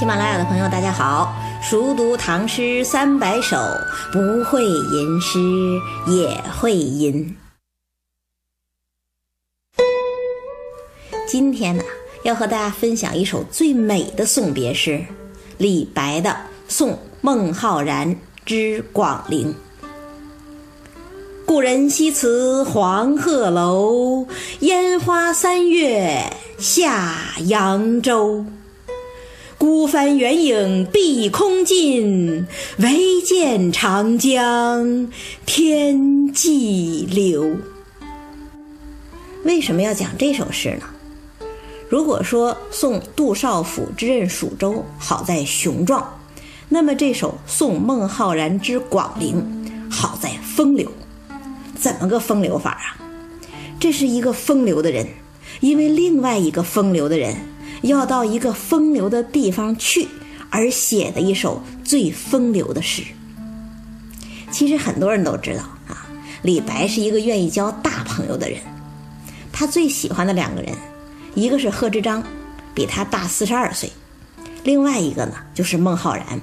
喜马拉雅的朋友，大家好！熟读唐诗三百首，不会吟诗也会吟。今天呢，要和大家分享一首最美的送别诗，李白的《送孟浩然之广陵》。故人西辞黄鹤楼，烟花三月下扬州。孤帆远影碧空尽，唯见长江天际流。为什么要讲这首诗呢？如果说送杜少府之任蜀州好在雄壮，那么这首送孟浩然之广陵好在风流。怎么个风流法啊？这是一个风流的人，因为另外一个风流的人。要到一个风流的地方去，而写的一首最风流的诗。其实很多人都知道啊，李白是一个愿意交大朋友的人。他最喜欢的两个人，一个是贺知章，比他大四十二岁；另外一个呢，就是孟浩然，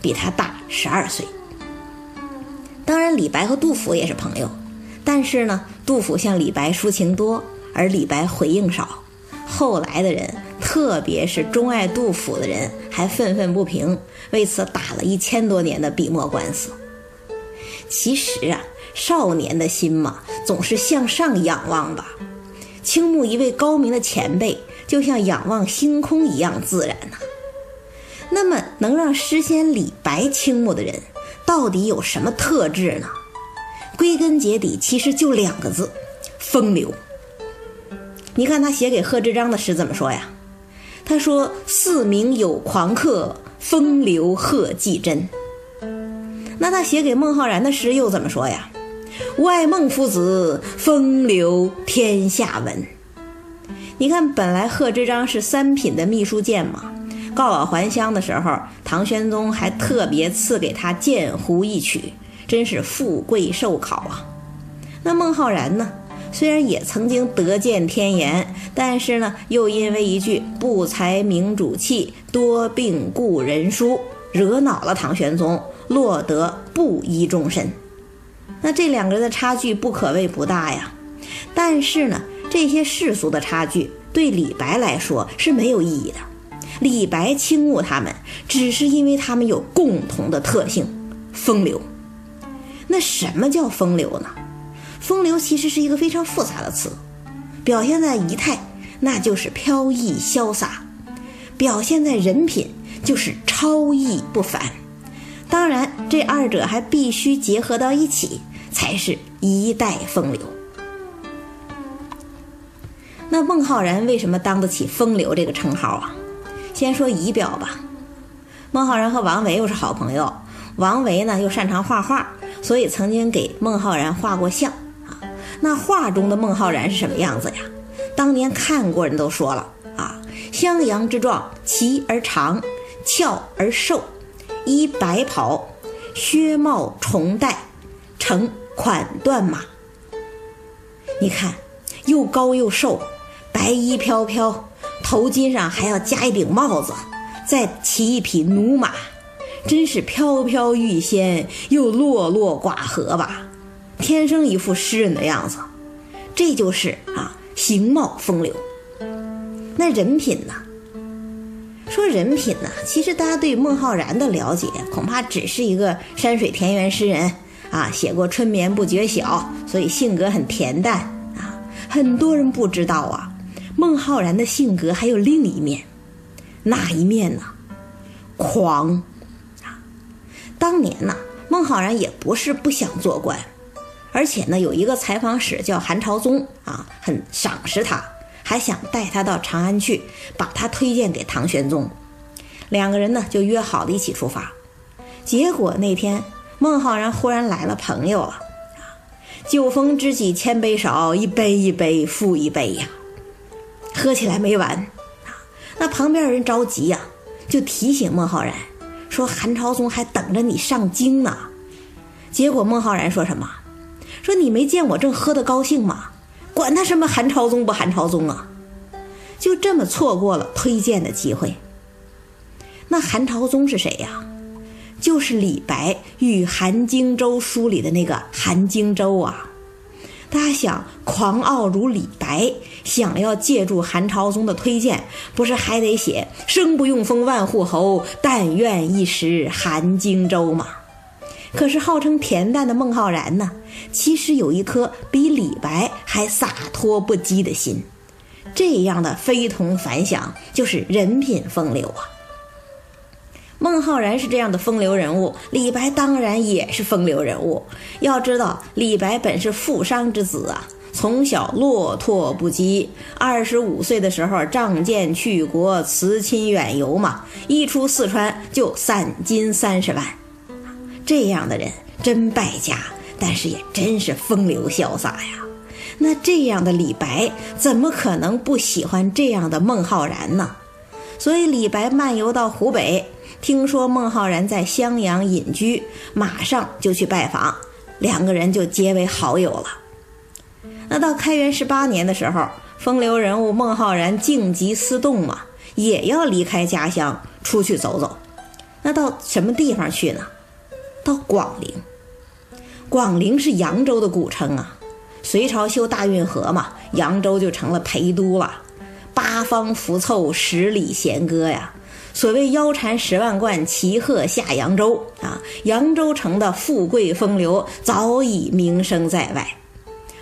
比他大十二岁。当然，李白和杜甫也是朋友，但是呢，杜甫向李白抒情多，而李白回应少。后来的人。特别是钟爱杜甫的人还愤愤不平，为此打了一千多年的笔墨官司。其实啊，少年的心嘛，总是向上仰望吧。倾慕一位高明的前辈，就像仰望星空一样自然呐。那么，能让诗仙李白倾慕的人，到底有什么特质呢？归根结底，其实就两个字：风流。你看他写给贺知章的诗怎么说呀？他说：“四明有狂客，风流贺季真。”那他写给孟浩然的诗又怎么说呀？“外孟夫子，风流天下闻。”你看，本来贺知章是三品的秘书监嘛，告老还乡的时候，唐玄宗还特别赐给他剑湖一曲，真是富贵寿考啊。那孟浩然呢？虽然也曾经得见天颜，但是呢，又因为一句“不才明主弃，多病故人疏”，惹恼了唐玄宗，落得布衣终身。那这两个人的差距不可谓不大呀。但是呢，这些世俗的差距对李白来说是没有意义的。李白倾慕他们，只是因为他们有共同的特性——风流。那什么叫风流呢？风流其实是一个非常复杂的词，表现在仪态，那就是飘逸潇洒；表现在人品，就是超逸不凡。当然，这二者还必须结合到一起，才是一代风流。那孟浩然为什么当得起风流这个称号啊？先说仪表吧。孟浩然和王维又是好朋友，王维呢又擅长画画，所以曾经给孟浩然画过像。那画中的孟浩然是什么样子呀？当年看过人都说了啊，襄阳之状，齐而长，翘而瘦，衣白袍，靴帽重戴，乘款断马。你看，又高又瘦，白衣飘飘，头巾上还要加一顶帽子，再骑一匹驽马，真是飘飘欲仙又落落寡合吧。天生一副诗人的样子，这就是啊，形貌风流。那人品呢？说人品呢，其实大家对孟浩然的了解，恐怕只是一个山水田园诗人啊，写过“春眠不觉晓”，所以性格很恬淡啊。很多人不知道啊，孟浩然的性格还有另一面，哪一面呢？狂啊！当年呢，孟浩然也不是不想做官。而且呢，有一个采访使叫韩朝宗啊，很赏识他，还想带他到长安去，把他推荐给唐玄宗。两个人呢就约好了一起出发。结果那天孟浩然忽然来了朋友了啊，酒逢知己千杯少，一杯一杯复一杯呀，喝起来没完啊。那旁边人着急呀，就提醒孟浩然说：“韩朝宗还等着你上京呢。”结果孟浩然说什么？说你没见我正喝得高兴吗？管他什么韩朝宗不韩朝宗啊！就这么错过了推荐的机会。那韩朝宗是谁呀？就是李白《与韩荆州》书里的那个韩荆州啊。大家想，狂傲如李白，想要借助韩朝宗的推荐，不是还得写“生不用封万户侯，但愿一时韩荆州”吗？可是号称恬淡的孟浩然呢，其实有一颗比李白还洒脱不羁的心。这样的非同凡响，就是人品风流啊。孟浩然是这样的风流人物，李白当然也是风流人物。要知道，李白本是富商之子啊，从小落拓不羁。二十五岁的时候，仗剑去国，辞亲远游嘛，一出四川就散金三十万。这样的人真败家，但是也真是风流潇洒呀。那这样的李白，怎么可能不喜欢这样的孟浩然呢？所以，李白漫游到湖北。听说孟浩然在襄阳隐居，马上就去拜访，两个人就结为好友了。那到开元十八年的时候，风流人物孟浩然静极思动嘛，也要离开家乡出去走走。那到什么地方去呢？到广陵。广陵是扬州的古称啊。隋朝修大运河嘛，扬州就成了陪都了。八方福凑，十里弦歌呀。所谓腰缠十万贯，骑鹤下扬州啊！扬州城的富贵风流早已名声在外。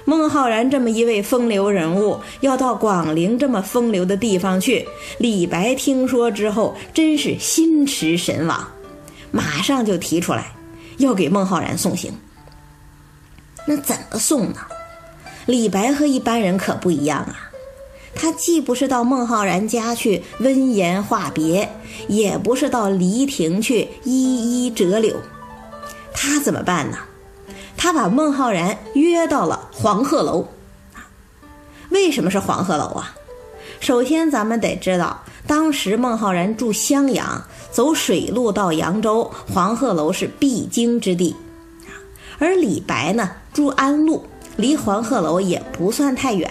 孟浩然这么一位风流人物，要到广陵这么风流的地方去，李白听说之后真是心驰神往，马上就提出来要给孟浩然送行。那怎么送呢？李白和一般人可不一样啊。他既不是到孟浩然家去温言话别，也不是到黎亭去依依折柳，他怎么办呢？他把孟浩然约到了黄鹤楼。为什么是黄鹤楼啊？首先，咱们得知道，当时孟浩然住襄阳，走水路到扬州，黄鹤楼是必经之地。而李白呢，住安陆，离黄鹤楼也不算太远，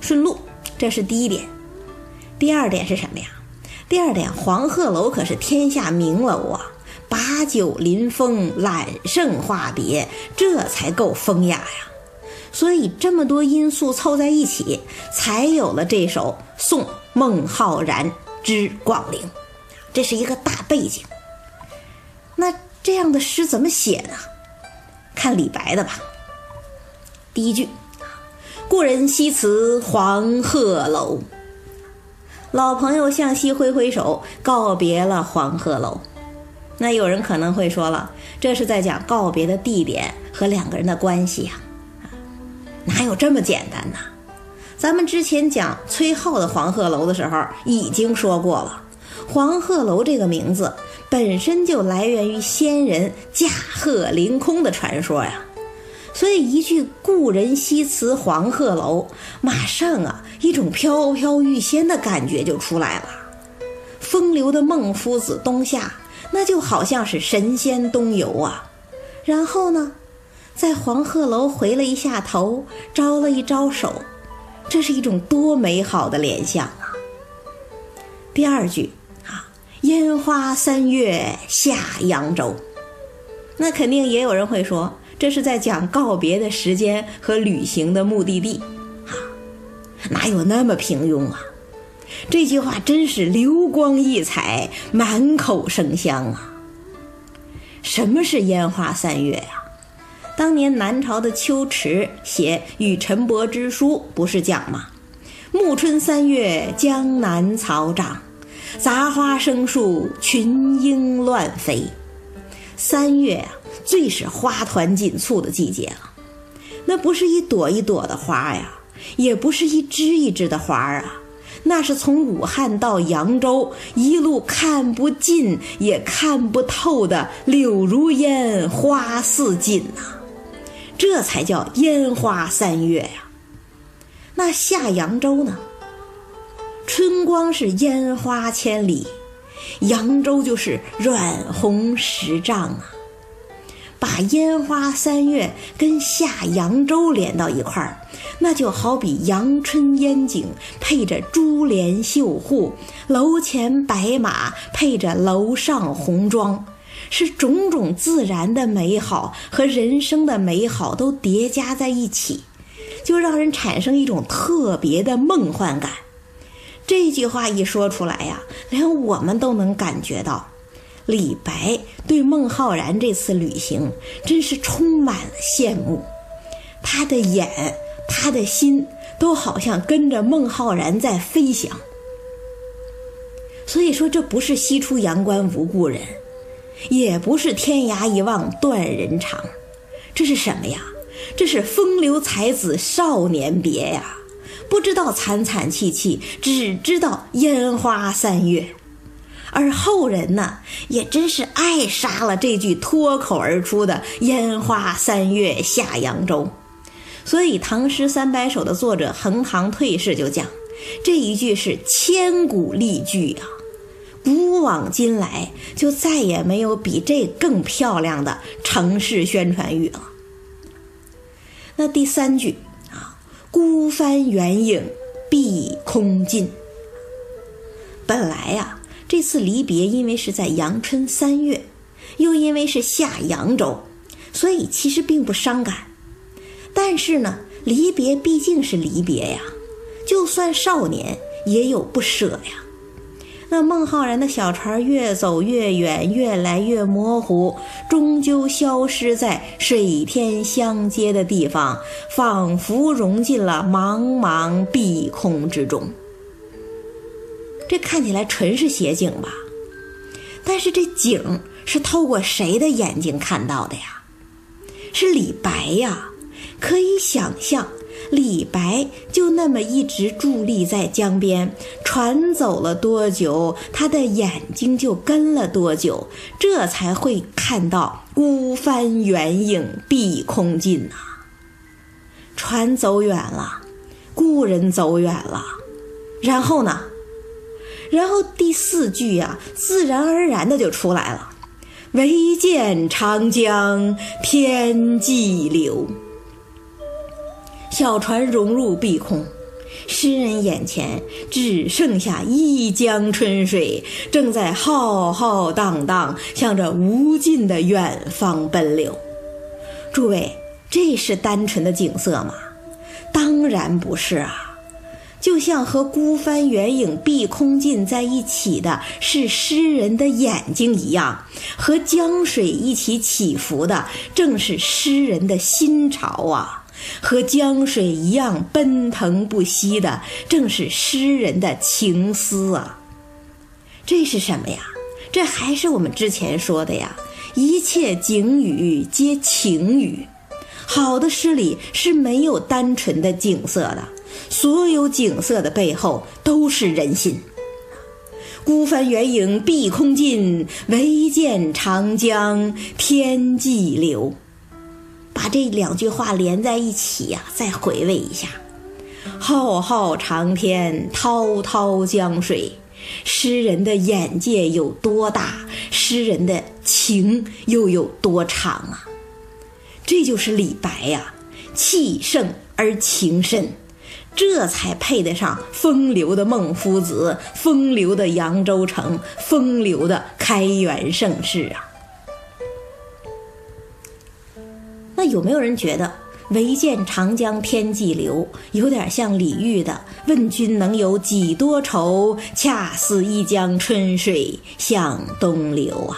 顺路。这是第一点，第二点是什么呀？第二点，黄鹤楼可是天下名楼啊，把酒临风，揽胜话别，这才够风雅呀。所以这么多因素凑在一起，才有了这首《送孟浩然之广陵》，这是一个大背景。那这样的诗怎么写呢？看李白的吧。第一句。故人西辞黄鹤楼，老朋友向西挥挥手，告别了黄鹤楼。那有人可能会说了，这是在讲告别的地点和两个人的关系呀？哪有这么简单呢？咱们之前讲崔颢的黄鹤楼的时候，已经说过了，黄鹤楼这个名字本身就来源于仙人驾鹤凌空的传说呀。所以一句“故人西辞黄鹤楼”，马上啊，一种飘飘欲仙的感觉就出来了。风流的孟夫子东下，那就好像是神仙东游啊。然后呢，在黄鹤楼回了一下头，招了一招手，这是一种多美好的联想啊。第二句，“烟花三月下扬州”，那肯定也有人会说。这是在讲告别的时间和旅行的目的地，啊，哪有那么平庸啊？这句话真是流光溢彩，满口生香啊！什么是烟花三月呀？当年南朝的秋池写《与陈伯之书》，不是讲吗？暮春三月，江南草长，杂花生树，群莺乱飞。三月啊。最是花团锦簇的季节了，那不是一朵一朵的花呀，也不是一枝一枝的花啊，那是从武汉到扬州一路看不尽也看不透的柳如烟，花似锦呐，这才叫烟花三月呀。那下扬州呢？春光是烟花千里，扬州就是软红十丈啊。把烟花三月跟下扬州连到一块儿，那就好比阳春烟景配着珠帘绣户，楼前白马配着楼上红妆，是种种自然的美好和人生的美好都叠加在一起，就让人产生一种特别的梦幻感。这句话一说出来呀，连我们都能感觉到。李白对孟浩然这次旅行真是充满了羡慕，他的眼、他的心都好像跟着孟浩然在飞翔。所以说，这不是西出阳关无故人，也不是天涯一望断人肠，这是什么呀？这是风流才子少年别呀！不知道惨惨戚戚，只知道烟花三月。而后人呢，也真是爱杀了这句脱口而出的“烟花三月下扬州”，所以《唐诗三百首》的作者横塘退士就讲，这一句是千古丽句啊，古往今来就再也没有比这更漂亮的城市宣传语了。那第三句，“孤帆远影碧空尽”，本来呀。这次离别，因为是在阳春三月，又因为是下扬州，所以其实并不伤感。但是呢，离别毕竟是离别呀，就算少年也有不舍呀。那孟浩然的小船越走越远，越来越模糊，终究消失在水天相接的地方，仿佛融进了茫茫碧空之中。这看起来纯是写景吧，但是这景是透过谁的眼睛看到的呀？是李白呀！可以想象，李白就那么一直伫立在江边，船走了多久，他的眼睛就跟了多久，这才会看到“孤帆远影碧空尽”呐。船走远了，故人走远了，然后呢？然后第四句呀，自然而然的就出来了，“唯见长江天际流”。小船融入碧空，诗人眼前只剩下一江春水，正在浩浩荡荡向着无尽的远方奔流。诸位，这是单纯的景色吗？当然不是啊。就像和孤帆远影碧空尽在一起的是诗人的眼睛一样，和江水一起起伏的正是诗人的心潮啊，和江水一样奔腾不息的正是诗人的情思啊。这是什么呀？这还是我们之前说的呀，一切景语皆情语。好的诗里是没有单纯的景色的。所有景色的背后都是人心。孤帆远影碧空尽，唯见长江天际流。把这两句话连在一起呀，再回味一下：浩浩长天，滔滔江水。诗人的眼界有多大，诗人的情又有多长啊？这就是李白呀，气盛而情深。这才配得上风流的孟夫子，风流的扬州城，风流的开元盛世啊！那有没有人觉得“唯见长江天际流”有点像李煜的“问君能有几多愁，恰似一江春水向东流”啊？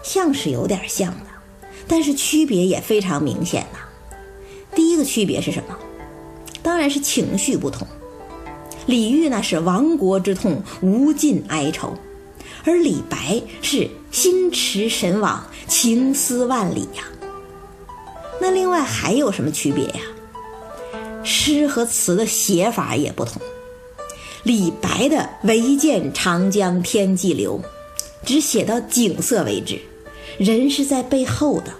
像是有点像的，但是区别也非常明显呐。第一个区别是什么？当然是情绪不同，李煜那是亡国之痛，无尽哀愁，而李白是心驰神往，情思万里呀。那另外还有什么区别呀？诗和词的写法也不同。李白的“唯见长江天际流”，只写到景色为止，人是在背后的。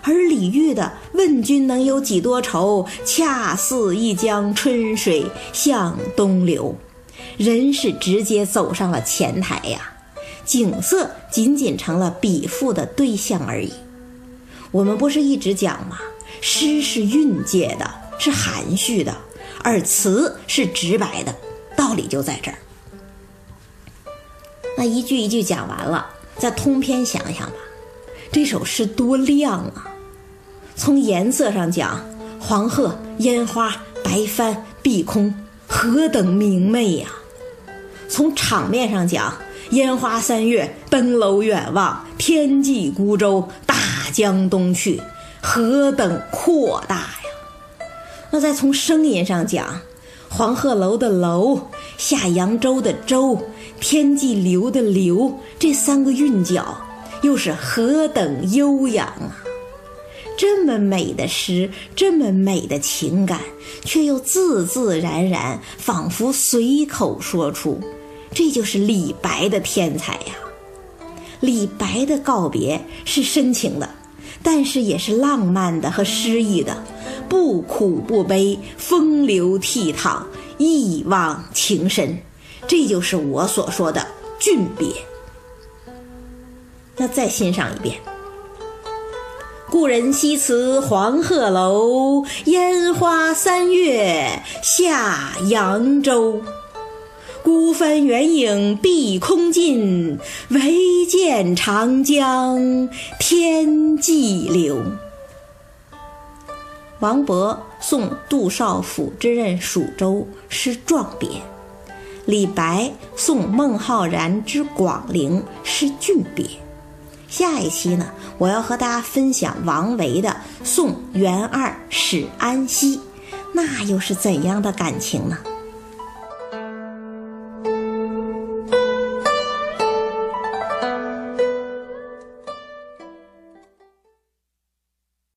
而李煜的“问君能有几多愁，恰似一江春水向东流”，人是直接走上了前台呀，景色仅仅成了笔赋的对象而已。我们不是一直讲吗？诗是韵界的，是含蓄的，而词是直白的，道理就在这儿。那一句一句讲完了，再通篇想想吧，这首诗多亮啊！从颜色上讲，黄鹤、烟花、白帆、碧空，何等明媚呀！从场面上讲，烟花三月，登楼远望，天际孤舟，江东去，何等阔大呀！那再从声音上讲，黄鹤楼的楼，下扬州的州。天际流的流，这三个韵脚，又是何等悠扬啊！这么美的诗，这么美的情感，却又自自然然，仿佛随口说出，这就是李白的天才呀！李白的告别是深情的，但是也是浪漫的和诗意的，不苦不悲，风流倜傥，一往情深。这就是我所说的俊别。那再欣赏一遍：“故人西辞黄鹤楼，烟花三月下扬州。孤帆远影碧空尽，唯见长江天际流。”王勃送杜少府之任蜀州，是壮别。李白送孟浩然之广陵是俊别，下一期呢，我要和大家分享王维的送元二使安西，那又是怎样的感情呢？